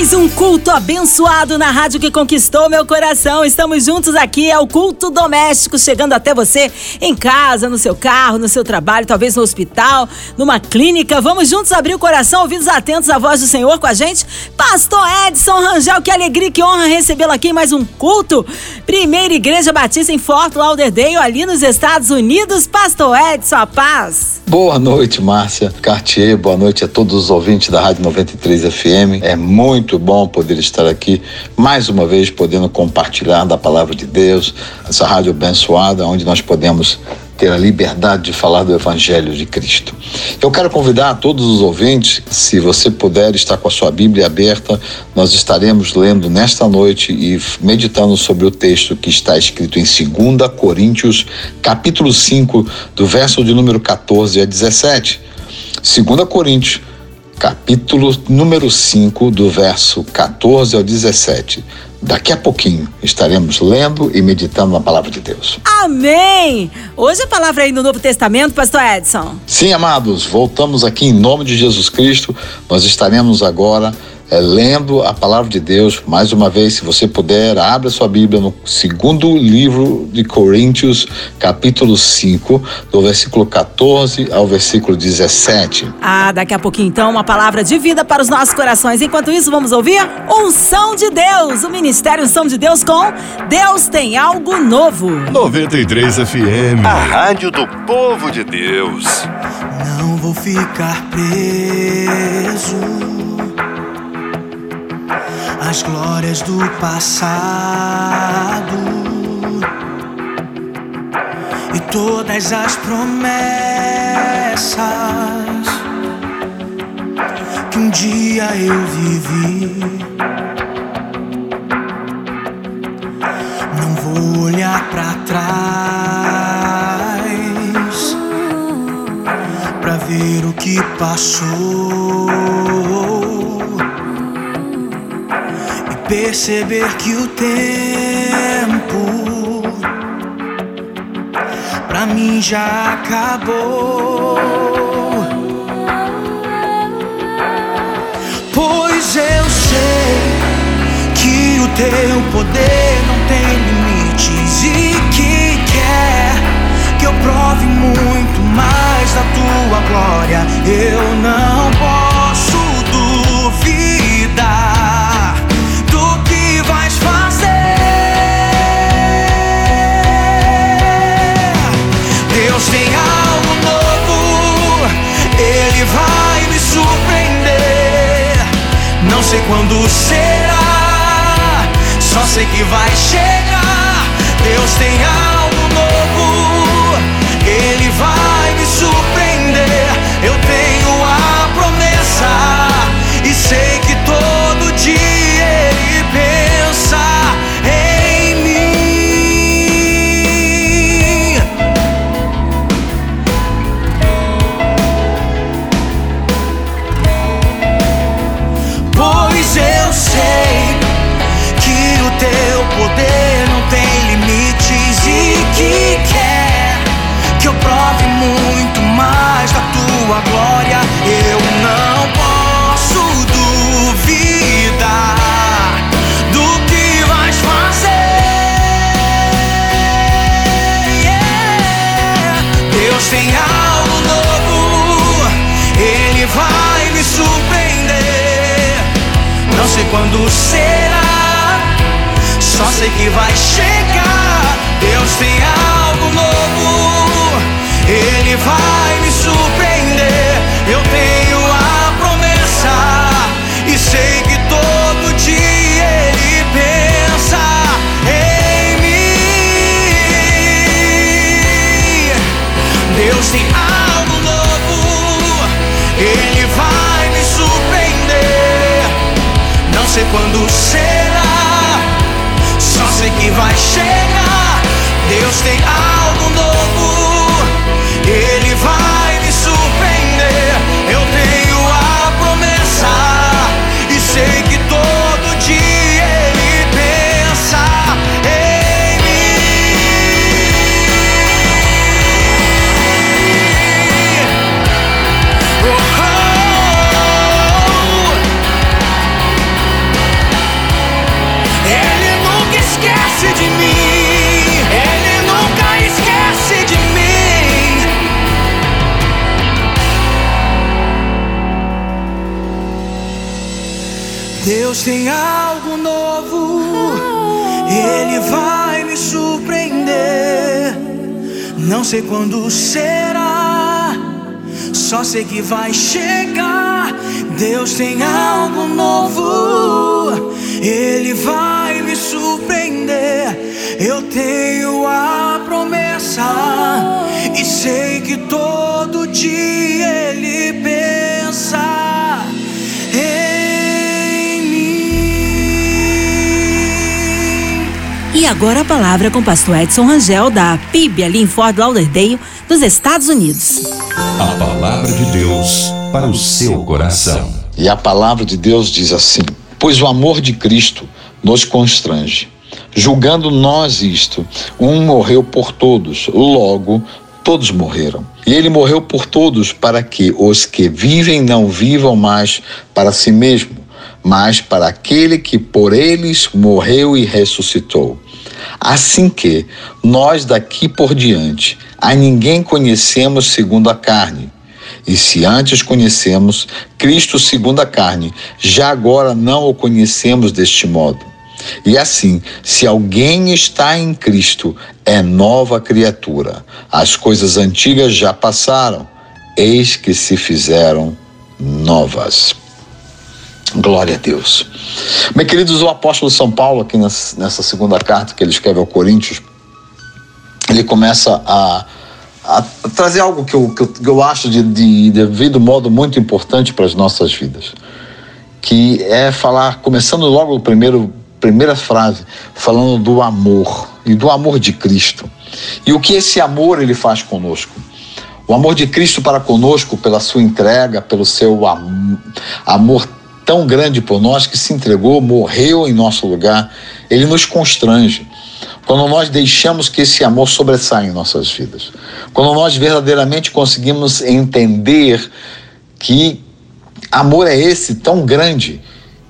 Mais um culto abençoado na rádio que conquistou meu coração. Estamos juntos aqui, é o culto doméstico, chegando até você em casa, no seu carro, no seu trabalho, talvez no hospital, numa clínica. Vamos juntos abrir o coração, ouvidos atentos à voz do Senhor com a gente. Pastor Edson Rangel, que alegria, que honra recebê-lo aqui em mais um culto. Primeira Igreja Batista em Fort Lauderdale, ali nos Estados Unidos. Pastor Edson, a paz. Boa noite, Márcia Cartier. Boa noite a todos os ouvintes da Rádio 93 FM. É muito bom poder estar aqui mais uma vez, podendo compartilhar da palavra de Deus, essa rádio abençoada, onde nós podemos ter a liberdade de falar do Evangelho de Cristo. Eu quero convidar todos os ouvintes, se você puder estar com a sua Bíblia aberta, nós estaremos lendo nesta noite e meditando sobre o texto que está escrito em 2 Coríntios, capítulo 5, do verso de número 14 a 17. 2 Coríntios, capítulo número 5, do verso 14 ao 17. Daqui a pouquinho estaremos lendo e meditando na palavra de Deus. Amém! Hoje a palavra aí no Novo Testamento, Pastor Edson. Sim, amados, voltamos aqui em nome de Jesus Cristo. Nós estaremos agora é, lendo a palavra de Deus. Mais uma vez, se você puder, abra sua Bíblia no segundo livro de Coríntios, capítulo 5, do versículo 14 ao versículo 17. Ah, daqui a pouquinho então, uma palavra de vida para os nossos corações. Enquanto isso, vamos ouvir Unção de Deus, o Ministério Unção de Deus com Deus tem algo novo. 93 FM, a rádio do povo de Deus. Não vou ficar preso as glórias do passado e todas as promessas que um dia eu vivi. Não vou olhar para trás para ver o que passou perceber que o tempo pra mim já acabou. Pois eu sei que o teu poder vai chegar. Só sei que vai chegar. Deus tem algo novo, Ele vai me surpreender. Eu tenho a promessa e sei que todo dia Ele pensa em mim. Deus tem algo novo, Ele vai me surpreender. Não sei quando será, sei que vai chegar. Deus tem algo Deus tem algo novo, Ele vai me surpreender. Não sei quando será, só sei que vai chegar. Deus tem algo novo, Ele vai me surpreender. Eu tenho a promessa e sei que todo dia Ele pensa E agora a palavra com o pastor Edson Rangel, da PIB, ali em Fort Lauderdale, dos Estados Unidos. A palavra de Deus para o seu coração. E a palavra de Deus diz assim: Pois o amor de Cristo nos constrange. Julgando nós isto, um morreu por todos, logo todos morreram. E ele morreu por todos para que os que vivem não vivam mais para si mesmo, mas para aquele que por eles morreu e ressuscitou. Assim que nós daqui por diante a ninguém conhecemos segundo a carne. E se antes conhecemos Cristo segundo a carne, já agora não o conhecemos deste modo. E assim, se alguém está em Cristo, é nova criatura. As coisas antigas já passaram, eis que se fizeram novas. Glória a Deus. Bem, queridos, o apóstolo São Paulo, aqui nessa segunda carta que ele escreve ao Coríntios, ele começa a, a trazer algo que eu, que eu, acho de, de, de devido modo muito importante para as nossas vidas, que é falar, começando logo o primeiro primeira frase, falando do amor e do amor de Cristo. E o que esse amor ele faz conosco? O amor de Cristo para conosco, pela sua entrega, pelo seu am amor tão grande por nós que se entregou, morreu em nosso lugar, ele nos constrange. Quando nós deixamos que esse amor sobressaia em nossas vidas. Quando nós verdadeiramente conseguimos entender que amor é esse tão grande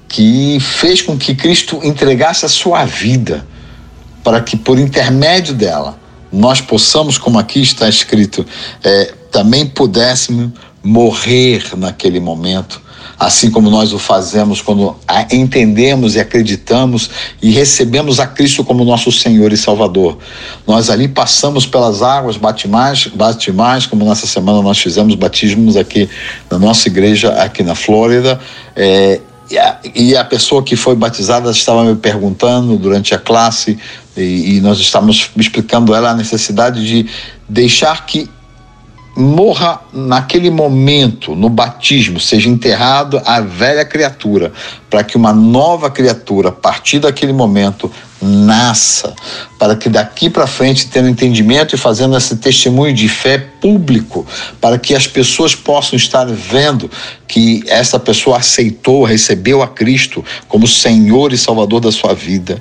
que fez com que Cristo entregasse a sua vida para que por intermédio dela nós possamos, como aqui está escrito, é, também pudéssemos morrer naquele momento, assim como nós o fazemos quando entendemos e acreditamos e recebemos a Cristo como nosso Senhor e Salvador. Nós ali passamos pelas águas batimais, batimais como nessa semana nós fizemos batismos aqui na nossa igreja, aqui na Flórida, é, e a, e a pessoa que foi batizada estava me perguntando durante a classe, e, e nós estávamos explicando ela a necessidade de deixar que morra naquele momento, no batismo, seja enterrado a velha criatura, para que uma nova criatura, a partir daquele momento, nasça, para que daqui para frente, tendo entendimento e fazendo esse testemunho de fé público, para que as pessoas possam estar vendo que essa pessoa aceitou, recebeu a Cristo como Senhor e Salvador da sua vida.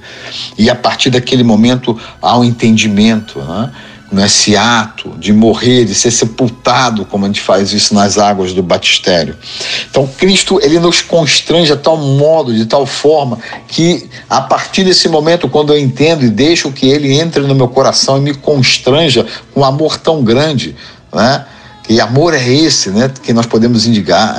E a partir daquele momento há um entendimento, né? Nesse ato de morrer, de ser sepultado, como a gente faz isso nas águas do batistério. Então, Cristo, ele nos constrange a tal modo, de tal forma, que a partir desse momento, quando eu entendo e deixo que ele entre no meu coração e me constranja com um amor tão grande, né? E amor é esse, né? Que nós podemos indigar,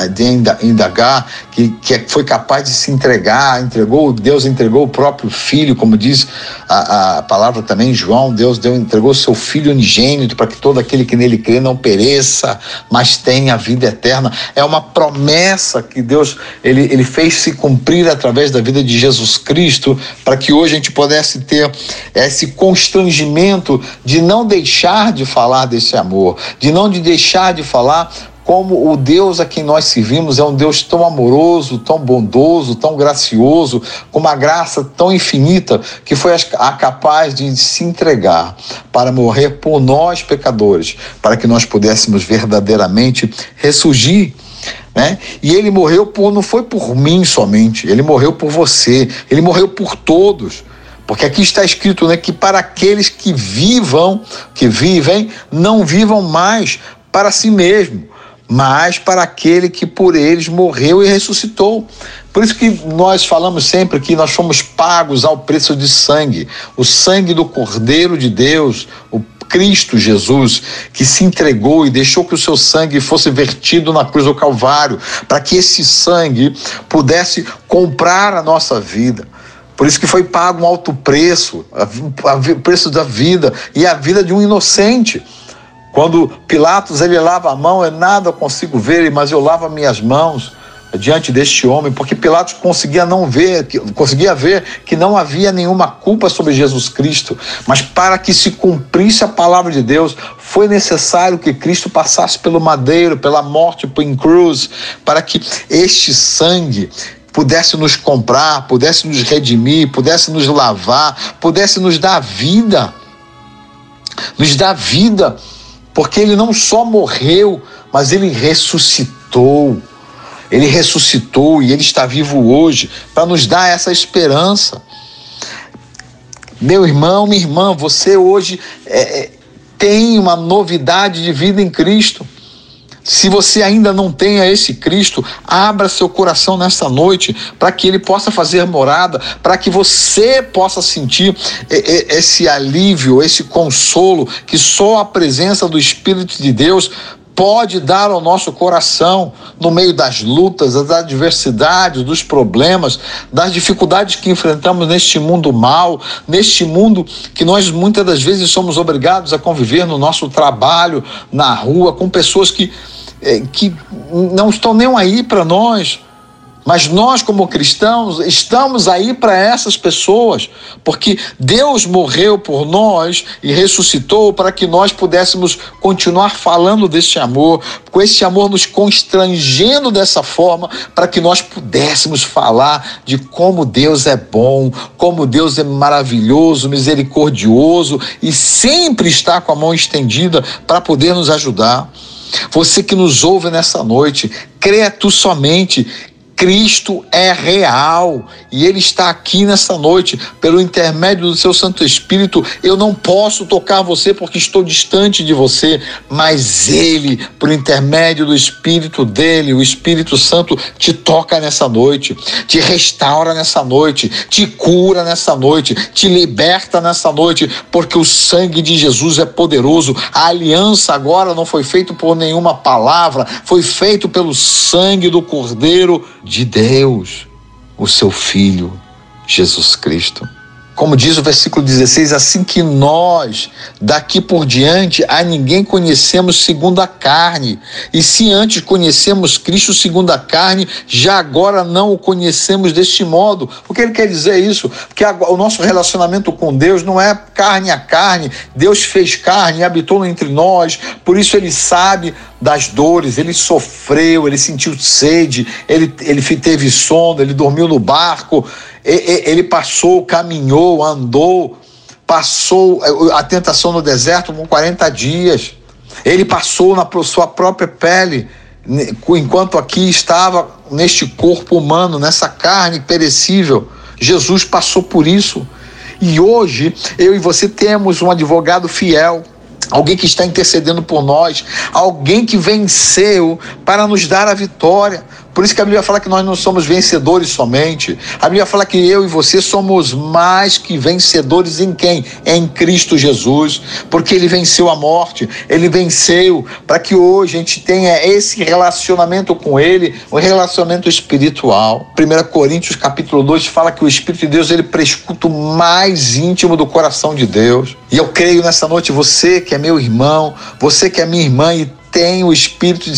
indagar, que, que é, foi capaz de se entregar, entregou, Deus entregou o próprio filho, como diz a, a palavra também, João, Deus deu, entregou seu filho unigênito para que todo aquele que nele crê não pereça, mas tenha a vida eterna. É uma promessa que Deus ele, ele fez se cumprir através da vida de Jesus Cristo, para que hoje a gente pudesse ter esse constrangimento de não deixar de falar desse amor, de não de deixar deixar de falar como o Deus a quem nós servimos é um Deus tão amoroso, tão bondoso, tão gracioso, com uma graça tão infinita, que foi a capaz de se entregar para morrer por nós pecadores, para que nós pudéssemos verdadeiramente ressurgir. Né? E ele morreu por não foi por mim somente, ele morreu por você, ele morreu por todos. Porque aqui está escrito né, que para aqueles que vivam, que vivem, não vivam mais para si mesmo, mas para aquele que por eles morreu e ressuscitou. Por isso que nós falamos sempre que nós fomos pagos ao preço de sangue, o sangue do Cordeiro de Deus, o Cristo Jesus, que se entregou e deixou que o seu sangue fosse vertido na cruz do Calvário, para que esse sangue pudesse comprar a nossa vida. Por isso que foi pago um alto preço, o preço da vida e a vida de um inocente. Quando Pilatos ele lava a mão, é nada consigo ver, mas eu lavo minhas mãos diante deste homem, porque Pilatos conseguia não ver, conseguia ver que não havia nenhuma culpa sobre Jesus Cristo, mas para que se cumprisse a palavra de Deus, foi necessário que Cristo passasse pelo madeiro, pela morte em cruz, para que este sangue pudesse nos comprar, pudesse nos redimir, pudesse nos lavar, pudesse nos dar vida. Nos dar vida, porque ele não só morreu, mas ele ressuscitou. Ele ressuscitou e ele está vivo hoje para nos dar essa esperança. Meu irmão, minha irmã, você hoje é, é, tem uma novidade de vida em Cristo. Se você ainda não tem a esse Cristo, abra seu coração nessa noite para que ele possa fazer morada, para que você possa sentir esse alívio, esse consolo que só a presença do Espírito de Deus pode dar ao nosso coração no meio das lutas, das adversidades, dos problemas, das dificuldades que enfrentamos neste mundo mal, neste mundo que nós muitas das vezes somos obrigados a conviver no nosso trabalho, na rua, com pessoas que, eh, que não estão nem aí para nós mas nós, como cristãos, estamos aí para essas pessoas, porque Deus morreu por nós e ressuscitou para que nós pudéssemos continuar falando desse amor, com esse amor nos constrangendo dessa forma, para que nós pudéssemos falar de como Deus é bom, como Deus é maravilhoso, misericordioso e sempre está com a mão estendida para poder nos ajudar. Você que nos ouve nessa noite, crê tu somente Cristo é real e Ele está aqui nessa noite, pelo intermédio do Seu Santo Espírito. Eu não posso tocar você porque estou distante de você, mas Ele, por intermédio do Espírito dele, o Espírito Santo, te toca nessa noite, te restaura nessa noite, te cura nessa noite, te liberta nessa noite, porque o sangue de Jesus é poderoso. A aliança agora não foi feita por nenhuma palavra, foi feito pelo sangue do Cordeiro de Deus, o seu Filho, Jesus Cristo. Como diz o versículo 16, assim que nós, daqui por diante, a ninguém conhecemos segundo a carne. E se antes conhecemos Cristo segundo a carne, já agora não o conhecemos deste modo. O que ele quer dizer isso? Porque o nosso relacionamento com Deus não é carne a carne. Deus fez carne e habitou entre nós, por isso ele sabe das dores, ele sofreu, ele sentiu sede, ele, ele teve sono, ele dormiu no barco ele passou, caminhou, andou, passou eh, a tentação no deserto com 40 dias. Ele passou na sua própria pele, enquanto aqui estava neste corpo humano, nessa carne perecível. Jesus passou por isso. E hoje eu e você temos um advogado fiel alguém que está intercedendo por nós, alguém que venceu para nos dar a vitória. Por isso que a Bíblia fala que nós não somos vencedores somente. A Bíblia fala que eu e você somos mais que vencedores em quem? Em Cristo Jesus. Porque ele venceu a morte, ele venceu para que hoje a gente tenha esse relacionamento com ele, um relacionamento espiritual. 1 Coríntios capítulo 2 fala que o Espírito de Deus ele prescuta o mais íntimo do coração de Deus. E eu creio nessa noite, você que é meu irmão, você que é minha irmã e tem o Espírito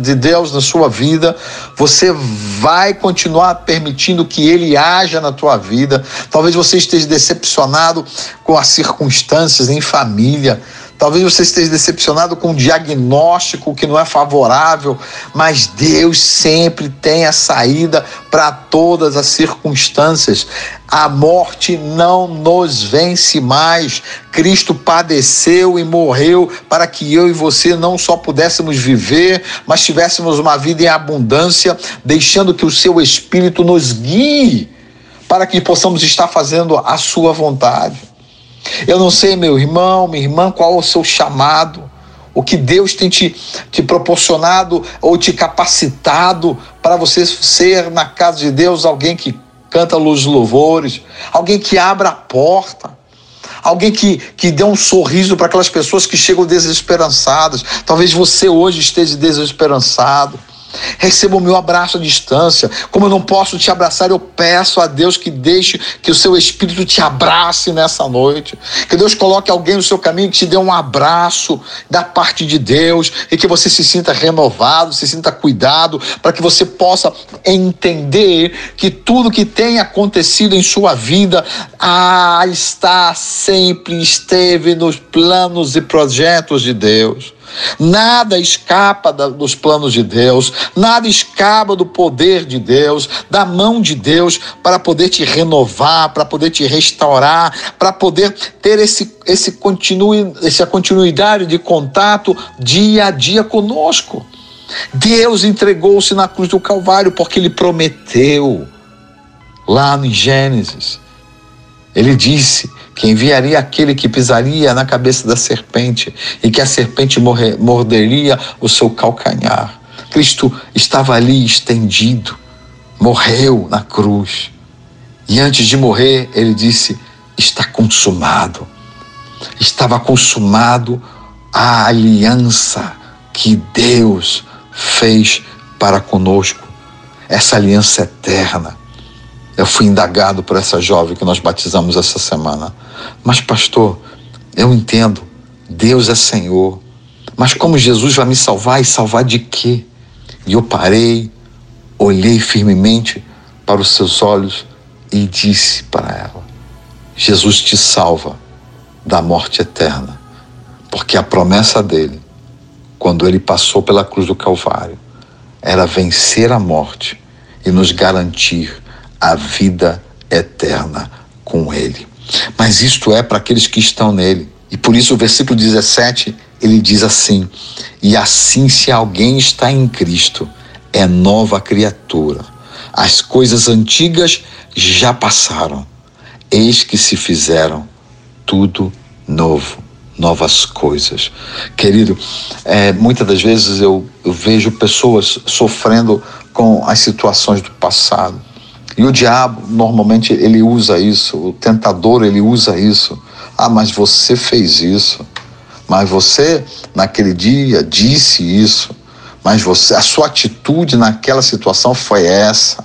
de Deus na sua vida, você vai continuar permitindo que ele haja na tua vida. Talvez você esteja decepcionado com as circunstâncias em família. Talvez você esteja decepcionado com um diagnóstico que não é favorável, mas Deus sempre tem a saída para todas as circunstâncias. A morte não nos vence mais. Cristo padeceu e morreu para que eu e você não só pudéssemos viver, mas tivéssemos uma vida em abundância, deixando que o seu Espírito nos guie para que possamos estar fazendo a sua vontade. Eu não sei, meu irmão, minha irmã, qual o seu chamado, o que Deus tem te, te proporcionado ou te capacitado para você ser na casa de Deus alguém que canta luz louvores, alguém que abra a porta, alguém que, que dê um sorriso para aquelas pessoas que chegam desesperançadas. Talvez você hoje esteja desesperançado. Receba o meu abraço à distância. Como eu não posso te abraçar, eu peço a Deus que deixe que o seu espírito te abrace nessa noite. Que Deus coloque alguém no seu caminho que te dê um abraço da parte de Deus e que você se sinta renovado, se sinta cuidado, para que você possa entender que tudo que tem acontecido em sua vida ah, está sempre esteve nos planos e projetos de Deus. Nada escapa dos planos de Deus, nada escapa do poder de Deus, da mão de Deus, para poder te renovar, para poder te restaurar, para poder ter esse, esse continue, essa continuidade de contato dia a dia conosco. Deus entregou-se na cruz do Calvário porque Ele prometeu, lá em Gênesis, Ele disse que enviaria aquele que pisaria na cabeça da serpente e que a serpente morderia o seu calcanhar. Cristo estava ali estendido, morreu na cruz. E antes de morrer, ele disse: Está consumado. Estava consumado a aliança que Deus fez para conosco, essa aliança eterna. Eu fui indagado por essa jovem que nós batizamos essa semana. Mas, pastor, eu entendo, Deus é Senhor. Mas como Jesus vai me salvar e salvar de quê? E eu parei, olhei firmemente para os seus olhos e disse para ela: Jesus te salva da morte eterna, porque a promessa dele, quando ele passou pela cruz do Calvário, era vencer a morte e nos garantir a vida eterna com Ele. Mas isto é para aqueles que estão nele. E por isso o versículo 17 ele diz assim: E assim, se alguém está em Cristo, é nova criatura. As coisas antigas já passaram, eis que se fizeram tudo novo, novas coisas. Querido, é, muitas das vezes eu, eu vejo pessoas sofrendo com as situações do passado e o diabo, normalmente, ele usa isso, o tentador, ele usa isso. Ah, mas você fez isso. Mas você, naquele dia, disse isso. Mas você, a sua atitude naquela situação foi essa,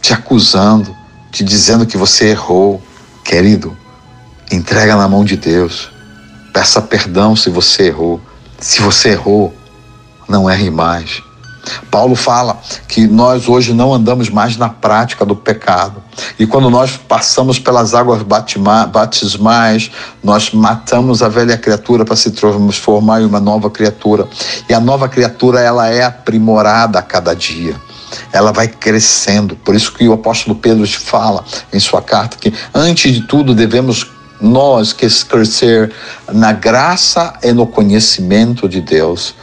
te acusando, te dizendo que você errou. Querido, entrega na mão de Deus. Peça perdão se você errou. Se você errou, não erre mais. Paulo fala que nós hoje não andamos mais na prática do pecado. E quando nós passamos pelas águas batismais, nós matamos a velha criatura para se transformar em uma nova criatura. E a nova criatura, ela é aprimorada a cada dia ela vai crescendo. Por isso que o apóstolo Pedro fala em sua carta que antes de tudo devemos nós que crescer na graça e no conhecimento de Deus.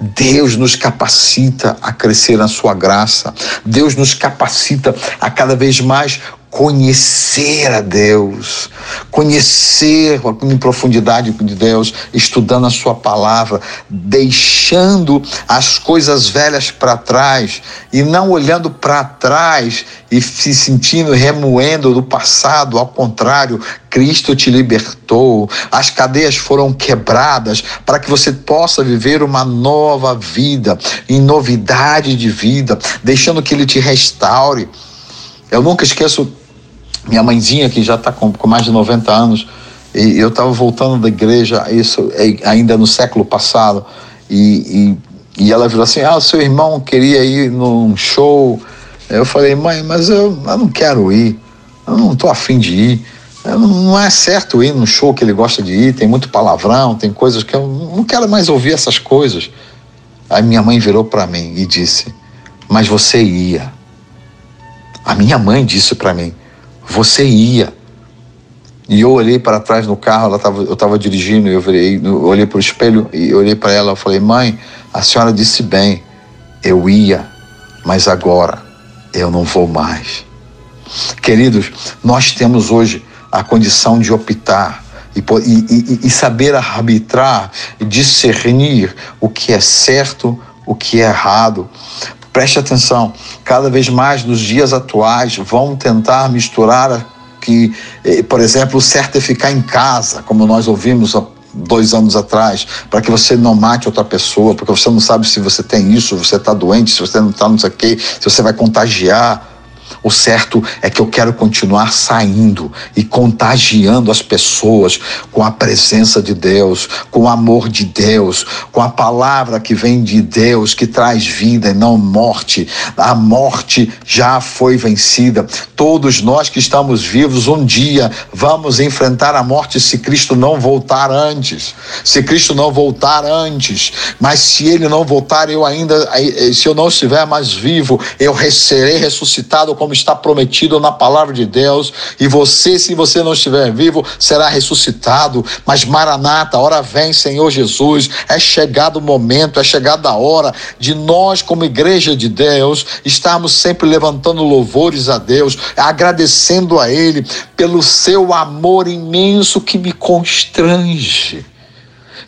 Deus nos capacita a crescer na sua graça. Deus nos capacita a cada vez mais conhecer a Deus, conhecer em profundidade de Deus, estudando a Sua palavra, deixando as coisas velhas para trás e não olhando para trás e se sentindo remoendo do passado, ao contrário, Cristo te libertou, as cadeias foram quebradas para que você possa viver uma nova vida, em novidade de vida, deixando que Ele te restaure. Eu nunca esqueço minha mãezinha, que já está com, com, mais de 90 anos, e eu estava voltando da igreja, isso é, ainda no século passado, e, e, e, ela virou assim: Ah, seu irmão queria ir num show. Eu falei, mãe, mas eu, eu não quero ir, eu não estou afim de ir. Não é certo ir num show que ele gosta de ir, tem muito palavrão, tem coisas que eu não quero mais ouvir essas coisas. Aí minha mãe virou para mim e disse: Mas você ia. A minha mãe disse para mim: você ia. E eu olhei para trás no carro, ela tava, eu estava dirigindo, eu, virei, eu olhei para o espelho e olhei para ela e falei: Mãe, a senhora disse bem, eu ia, mas agora eu não vou mais. Queridos, nós temos hoje a condição de optar e, e, e, saber arbitrar e discernir o que é certo, o que é errado. Preste atenção, cada vez mais nos dias atuais vão tentar misturar que, eh, por exemplo, o certo é ficar em casa, como nós ouvimos dois anos atrás, para que você não mate outra pessoa, porque você não sabe se você tem isso, se você está doente, se você não está não sei o quê, se você vai contagiar. O certo é que eu quero continuar saindo e contagiando as pessoas com a presença de Deus, com o amor de Deus, com a palavra que vem de Deus, que traz vida e não morte. A morte já foi vencida. Todos nós que estamos vivos, um dia vamos enfrentar a morte se Cristo não voltar antes. Se Cristo não voltar antes. Mas se ele não voltar, eu ainda, se eu não estiver mais vivo, eu serei ressuscitado como está prometido na palavra de Deus. E você, se você não estiver vivo, será ressuscitado. Mas Maranata, hora vem, Senhor Jesus. É chegado o momento, é chegada a hora de nós, como igreja de Deus, estarmos sempre levantando louvores a Deus, agradecendo a Ele pelo seu amor imenso que me constrange,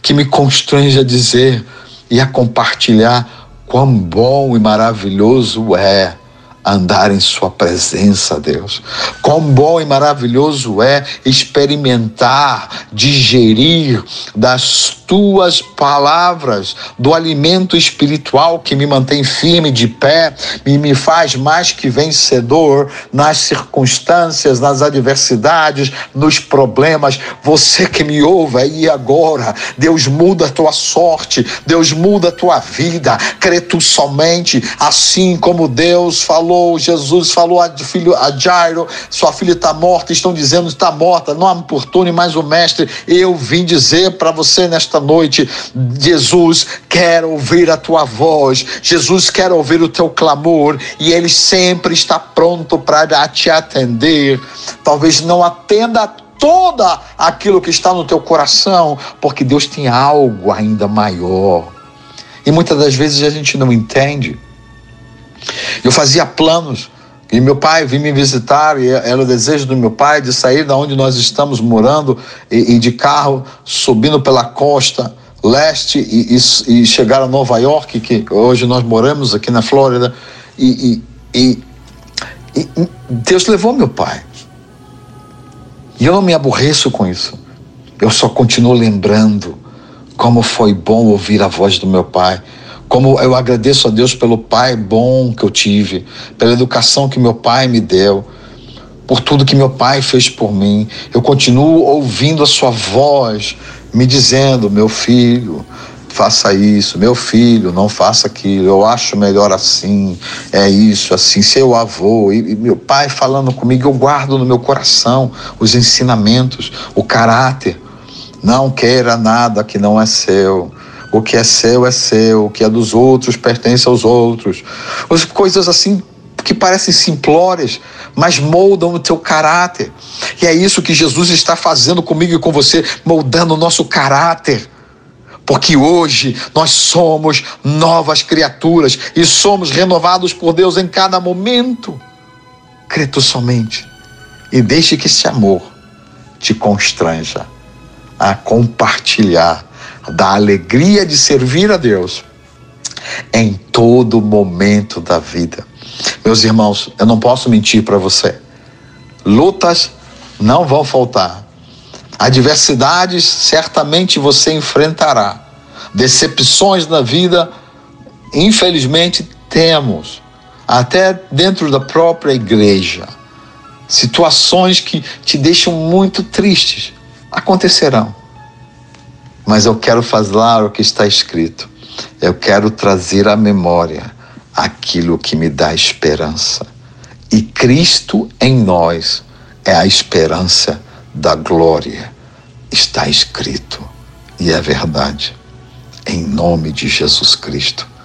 que me constrange a dizer e a compartilhar quão bom e maravilhoso é andar em Sua presença, Deus. Quão bom e maravilhoso é experimentar, digerir das tuas palavras, do alimento espiritual que me mantém firme de pé e me faz mais que vencedor nas circunstâncias, nas adversidades, nos problemas. Você que me ouve aí agora, Deus muda a tua sorte, Deus muda a tua vida. Crê tu somente, assim como Deus falou Jesus falou a filho a Jairo, sua filha está morta, estão dizendo está morta, não importune mais o mestre. Eu vim dizer para você nesta noite, Jesus quer ouvir a tua voz, Jesus quer ouvir o teu clamor e ele sempre está pronto para te atender. Talvez não atenda toda aquilo que está no teu coração, porque Deus tem algo ainda maior. E muitas das vezes a gente não entende. Eu fazia planos. E meu pai vinha me visitar, e era o desejo do meu pai de sair da onde nós estamos morando e, e de carro, subindo pela costa leste e, e, e, chegar a Nova York, que hoje nós moramos aqui na Flórida. E, e Deus levou meu pai. E eu não me aborreço com isso. Eu só continuo lembrando como foi bom ouvir a voz do meu pai como eu agradeço a Deus pelo pai bom que eu tive, pela educação que meu pai me deu, por tudo que meu pai fez por mim. Eu continuo ouvindo a sua voz me dizendo: meu filho, faça isso, meu filho, não faça aquilo, eu acho melhor assim, é isso, assim, seu avô, e, e, meu pai falando comigo, eu guardo no meu coração os ensinamentos, o caráter. Não queira nada que não é seu. O que é seu é seu, o que é dos outros pertence aos outros. As coisas assim que parecem simplórias, mas moldam o teu caráter. E é isso que Jesus está fazendo comigo e com você, moldando o nosso caráter. Porque hoje nós somos novas criaturas e somos renovados por Deus em cada momento. Crê tu somente e deixe que esse amor te constranja a compartilhar da alegria de servir a Deus em todo momento da vida. Meus irmãos, eu não posso mentir para você. Lutas não vão faltar. Adversidades certamente você enfrentará. Decepções na vida, infelizmente, temos. Até dentro da própria igreja. Situações que te deixam muito tristes acontecerão mas eu quero falar o que está escrito. Eu quero trazer à memória aquilo que me dá esperança. E Cristo em nós é a esperança da glória. Está escrito e é verdade. Em nome de Jesus Cristo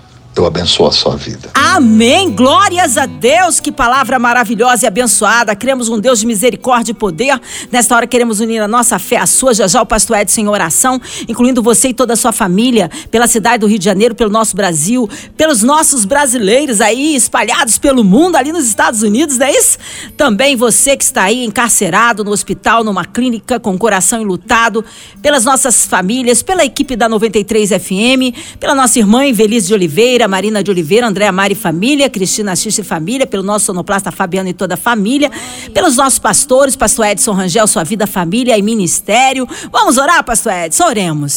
eu abençoo a sua vida. Amém. Glórias a Deus. Que palavra maravilhosa e abençoada. Cremos um Deus de misericórdia e poder. Nesta hora queremos unir a nossa fé à sua. Já já o pastor Edson em oração, incluindo você e toda a sua família, pela cidade do Rio de Janeiro, pelo nosso Brasil, pelos nossos brasileiros aí espalhados pelo mundo, ali nos Estados Unidos, não é isso? Também você que está aí encarcerado no hospital, numa clínica, com coração enlutado, pelas nossas famílias, pela equipe da 93 FM, pela nossa irmã Invelise de Oliveira, Marina de Oliveira, Andréa Mari Família, Cristina Xixi Família, pelo nosso sonoplasta Fabiano e toda a família, pelos nossos pastores, pastor Edson Rangel, sua vida, família e ministério. Vamos orar, pastor Edson? Oremos.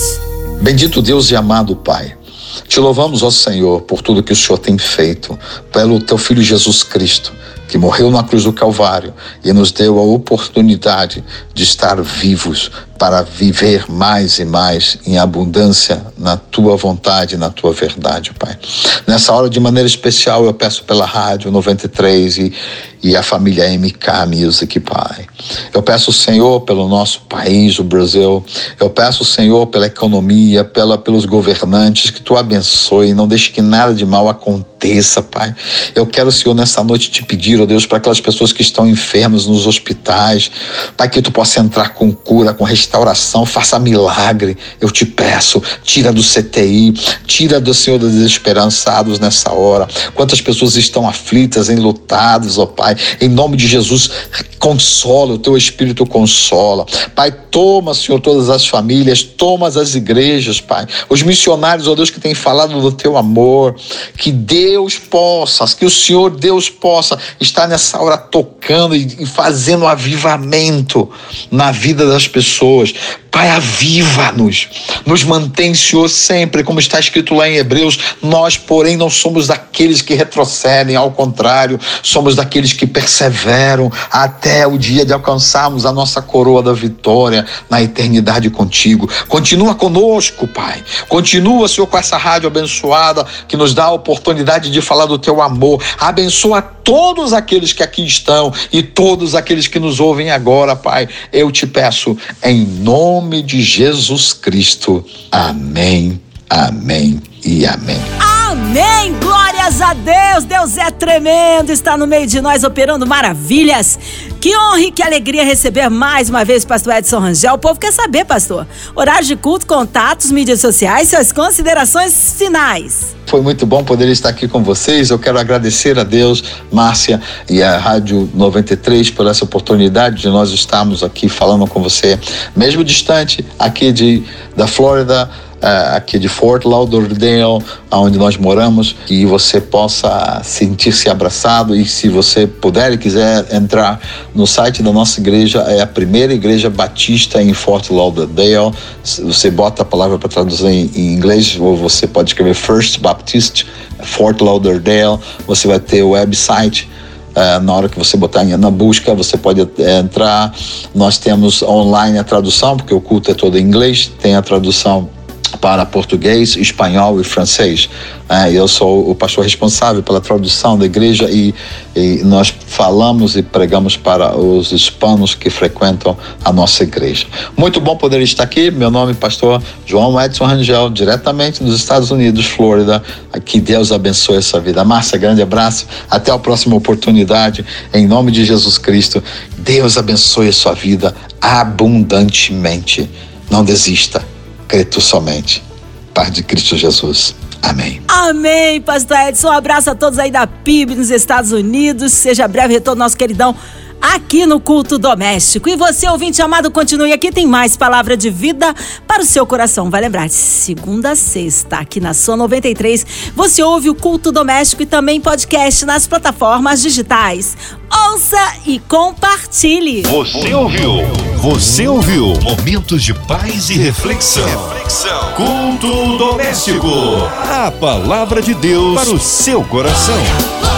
Bendito Deus e amado Pai. Te louvamos, ó Senhor, por tudo que o Senhor tem feito, pelo teu Filho Jesus Cristo, que morreu na cruz do Calvário e nos deu a oportunidade de estar vivos para viver mais e mais em abundância na tua vontade, na tua verdade, Pai. Nessa hora, de maneira especial, eu peço pela Rádio 93 e, e a família MK Music, Pai. Eu peço, Senhor, pelo nosso país, o Brasil. Eu peço, Senhor, pela economia, pela, pelos governantes, que tu abençoe, não deixe que nada de mal aconteça, Pai. Eu quero, Senhor, nessa noite te pedir, ó Deus, para aquelas pessoas que estão enfermas nos hospitais, Pai, que tu possa entrar com cura, com restauração faça milagre. Eu te peço, tira do CTI, tira do Senhor dos desesperançados nessa hora. Quantas pessoas estão aflitas, enlutadas, ó Pai. Em nome de Jesus, consola, o teu Espírito consola. Pai, toma, Senhor, todas as famílias, toma as igrejas, Pai. Os missionários, ó Deus, que têm falado do teu amor. Que Deus possa, que o Senhor Deus possa estar nessa hora tocando e fazendo avivamento na vida das pessoas. Pai, aviva-nos. Nos mantém, Senhor, sempre, como está escrito lá em Hebreus. Nós, porém, não somos daqueles que retrocedem, ao contrário, somos daqueles que perseveram até o dia de alcançarmos a nossa coroa da vitória na eternidade contigo. Continua conosco, Pai. Continua, Senhor, com essa rádio abençoada que nos dá a oportunidade de falar do teu amor. Abençoa todos aqueles que aqui estão e todos aqueles que nos ouvem agora, Pai. Eu te peço em nome de Jesus Cristo. Amém, amém e amém. Amém! Glórias a Deus! Deus é tremendo, está no meio de nós operando maravilhas. Que honra e que alegria receber mais uma vez o pastor Edson Rangel. O povo quer saber, pastor. Horário de culto, contatos, mídias sociais, suas considerações finais. Foi muito bom poder estar aqui com vocês. Eu quero agradecer a Deus, Márcia e a Rádio 93 por essa oportunidade de nós estarmos aqui falando com você, mesmo distante aqui de da Flórida uh, aqui de Fort Lauderdale, onde nós moramos, que você possa sentir-se abraçado e se você puder e quiser entrar no site da nossa igreja, é a primeira igreja batista em Fort Lauderdale. Você bota a palavra para traduzir em, em inglês, ou você pode escrever First Baptist Fort Lauderdale. Você vai ter o website. Uh, na hora que você botar na busca, você pode uh, entrar. Nós temos online a tradução, porque o culto é todo em inglês, tem a tradução para português, espanhol e francês. É, eu sou o pastor responsável pela tradução da igreja e, e, nós falamos e pregamos para os hispanos que frequentam a nossa igreja. Muito bom poder estar aqui. Meu nome é pastor João Edson Rangel, diretamente dos Estados Unidos, Flórida. Que Deus abençoe essa vida. Márcia, grande abraço. Até a próxima oportunidade. Em nome de Jesus Cristo, Deus abençoe a sua vida abundantemente. Não desista crê tu somente. Paz de Cristo Jesus. Amém. Amém, Pastor Edson. Um abraço a todos aí da PIB nos Estados Unidos. Seja breve retorno, nosso queridão aqui no Culto Doméstico. E você, ouvinte amado, continue aqui, tem mais palavra de vida para o seu coração. Vai lembrar, segunda a sexta, aqui na Sua 93, você ouve o Culto Doméstico e também podcast nas plataformas digitais. Ouça e compartilhe. Você ouviu? Você ouviu? Momentos de paz e reflexão. reflexão. Culto Doméstico. A palavra de Deus para o seu coração.